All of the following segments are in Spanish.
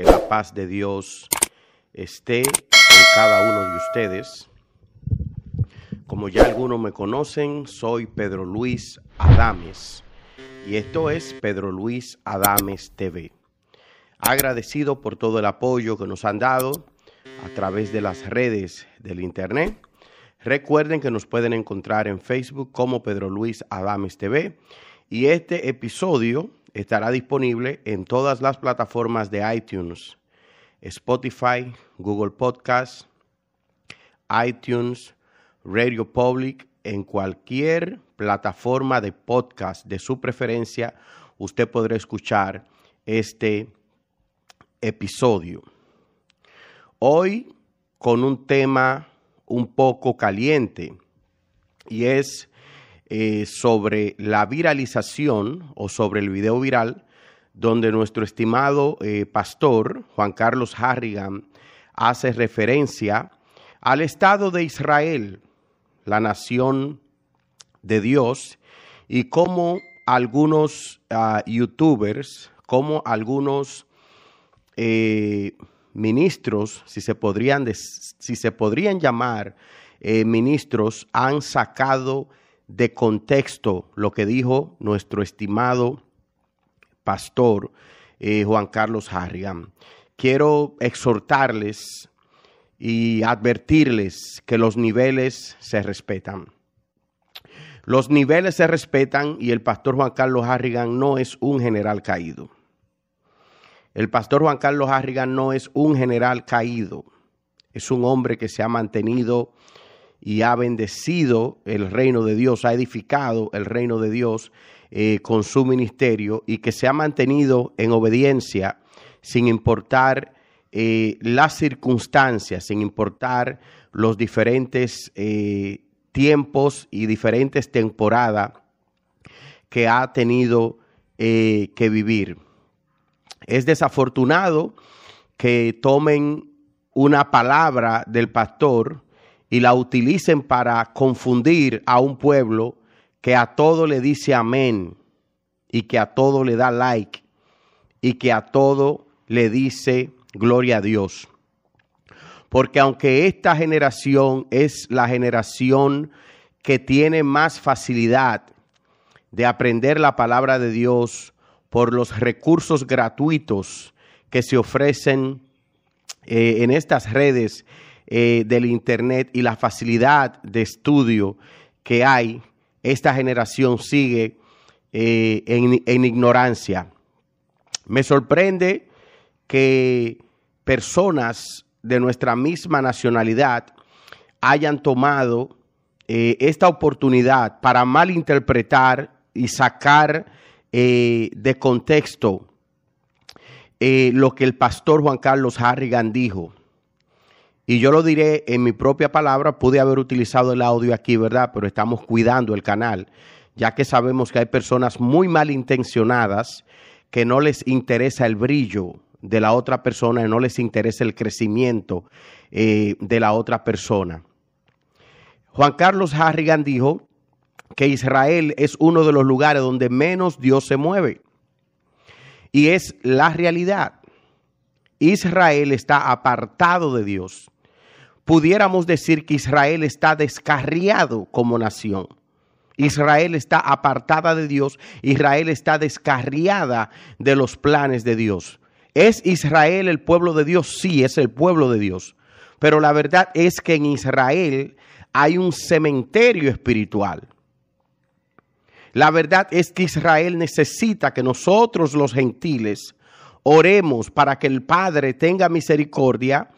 que la paz de Dios esté en cada uno de ustedes. Como ya algunos me conocen, soy Pedro Luis Adames y esto es Pedro Luis Adames TV. Agradecido por todo el apoyo que nos han dado a través de las redes del Internet. Recuerden que nos pueden encontrar en Facebook como Pedro Luis Adames TV y este episodio estará disponible en todas las plataformas de iTunes, Spotify, Google Podcast, iTunes, Radio Public, en cualquier plataforma de podcast de su preferencia, usted podrá escuchar este episodio. Hoy con un tema un poco caliente y es eh, sobre la viralización o sobre el video viral donde nuestro estimado eh, pastor Juan Carlos Harrigan hace referencia al Estado de Israel, la nación de Dios, y cómo algunos ah, youtubers, como algunos eh, ministros, si se podrían, si se podrían llamar ministros, han sacado de contexto lo que dijo nuestro estimado pastor eh, Juan Carlos Harrigan. Quiero exhortarles y advertirles que los niveles se respetan. Los niveles se respetan y el pastor Juan Carlos Harrigan no es un general caído. El pastor Juan Carlos Harrigan no es un general caído. Es un hombre que se ha mantenido y ha bendecido el reino de Dios, ha edificado el reino de Dios eh, con su ministerio y que se ha mantenido en obediencia sin importar eh, las circunstancias, sin importar los diferentes eh, tiempos y diferentes temporadas que ha tenido que vivir. Es desafortunado que tomen una palabra del pastor, y la utilicen para confundir a un pueblo que a todo le dice amén y que a todo le da like y que a todo le dice gloria a Dios. Porque aunque esta generación es la generación que tiene más facilidad de aprender la palabra de Dios por los recursos gratuitos que se ofrecen eh, en estas redes eh, del Internet y la facilidad de estudio que hay, esta generación sigue eh, en, ignorancia. Me sorprende que personas de nuestra misma nacionalidad hayan tomado eh, esta oportunidad para malinterpretar y sacar de contexto lo que el pastor Juan Carlos Harrigan dijo. Y yo lo diré en mi propia palabra, pude haber utilizado el audio aquí, ¿verdad? Pero estamos cuidando el canal, ya que sabemos que hay personas muy malintencionadas que no les interesa el brillo de la otra persona y no les interesa el crecimiento eh, de la otra persona. Juan Carlos Harrigan dijo que Israel es uno de los lugares donde menos Dios se mueve. Y es la realidad. Israel está apartado de Dios pudiéramos decir que Israel está descarriado como nación. Israel está apartada de Dios, Israel está descarriada de los planes de Dios. ¿Es Israel el pueblo de Dios? Sí, es el pueblo de Dios. Pero la verdad es que en Israel hay un cementerio espiritual. La verdad es que Israel necesita que nosotros los gentiles oremos para que el Padre tenga misericordia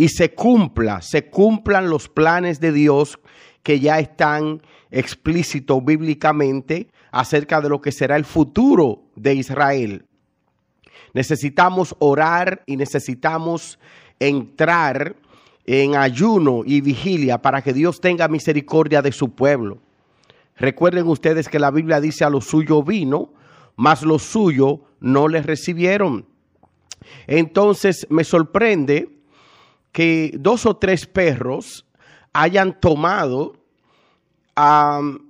y se cumpla, se cumplan los planes de Dios que ya están explícitos bíblicamente acerca de lo que será el futuro de Israel. Necesitamos orar y necesitamos entrar en ayuno y vigilia para que Dios tenga misericordia de su pueblo. Recuerden ustedes que la Biblia dice a lo suyo vino, mas lo suyo no les recibieron. Entonces me sorprende que dos o tres perros hayan tomado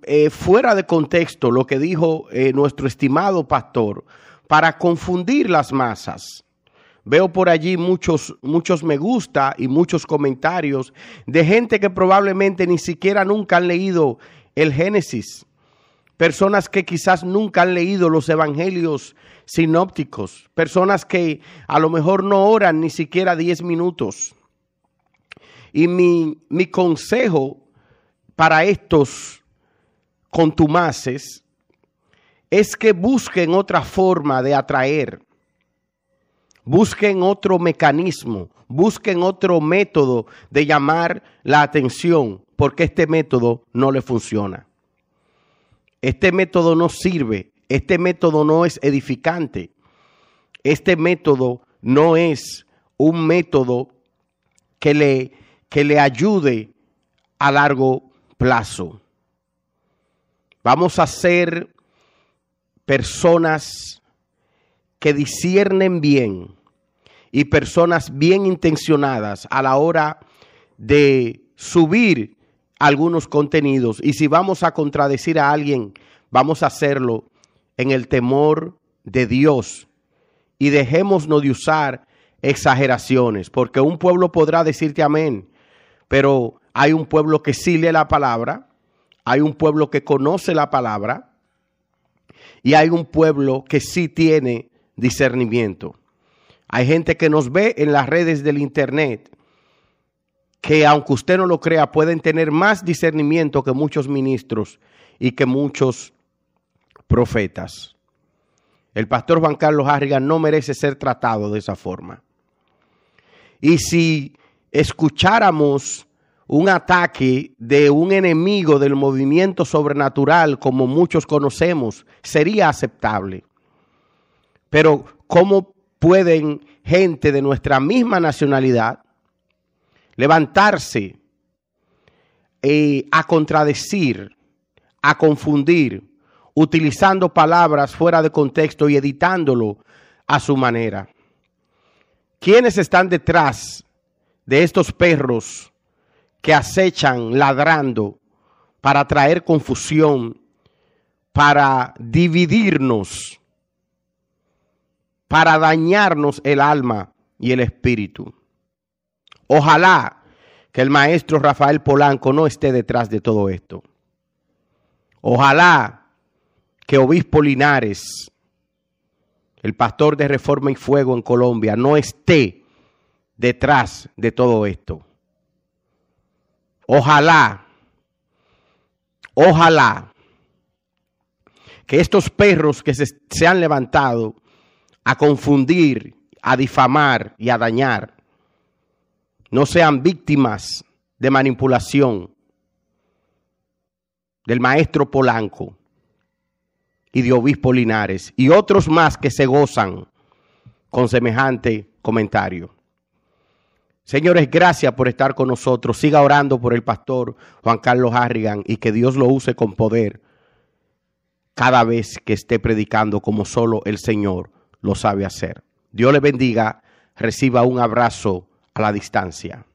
eh, fuera de contexto lo que dijo eh, nuestro estimado pastor para confundir las masas. Veo por allí muchos, muchos me gusta y muchos comentarios de gente que probablemente ni siquiera nunca han leído el Génesis. Personas que quizás nunca han leído los evangelios sinópticos. Personas que a lo mejor no oran ni siquiera 10 minutos. Y mi, mi consejo para estos contumaces es que busquen otra forma de atraer, busquen otro mecanismo, busquen otro método de llamar la atención, porque este método no le funciona. Este método no sirve, este método no es edificante, este método no es un método que le, que le ayude a largo plazo. Vamos a ser personas que disciernen bien y personas bien intencionadas a la hora de subir algunos contenidos. Y si vamos a contradecir a alguien, vamos a hacerlo en el temor de Dios. Y dejémonos de usar exageraciones, porque un pueblo podrá decirte amén, pero hay un pueblo que sí lee la palabra, hay un pueblo que conoce la palabra, y hay un pueblo que sí tiene discernimiento. Hay gente que nos ve en las redes del Internet que aunque usted no lo crea, pueden tener más discernimiento que muchos ministros y que muchos profetas. El pastor Juan Carlos Harrigan no merece ser tratado de esa forma. Y si escucháramos un ataque de un enemigo del movimiento sobrenatural como muchos conocemos sería aceptable. Pero ¿cómo pueden gente de nuestra misma nacionalidad levantarse eh, a contradecir, a confundir, utilizando palabras fuera de contexto y editándolo a su manera? ¿Quiénes están detrás de estos perros que acechan ladrando para traer confusión, para dividirnos, para dañarnos el alma y el espíritu. Ojalá que el maestro Rafael Polanco no esté detrás de todo esto. Ojalá que Obispo Linares, el pastor de Reforma y Fuego en Colombia, no esté detrás de todo esto. Ojalá, ojalá que estos perros que se, han levantado a confundir, a difamar y a dañar, no sean víctimas de manipulación del maestro Polanco y de Obispo Linares y otros más que se gozan con semejante comentario. Señores, gracias por estar con nosotros. Siga orando por el pastor Juan Carlos Harrigan y que Dios lo use con poder cada vez que esté predicando como solo el Señor lo sabe hacer. Dios le bendiga. Reciba un abrazo a la distancia.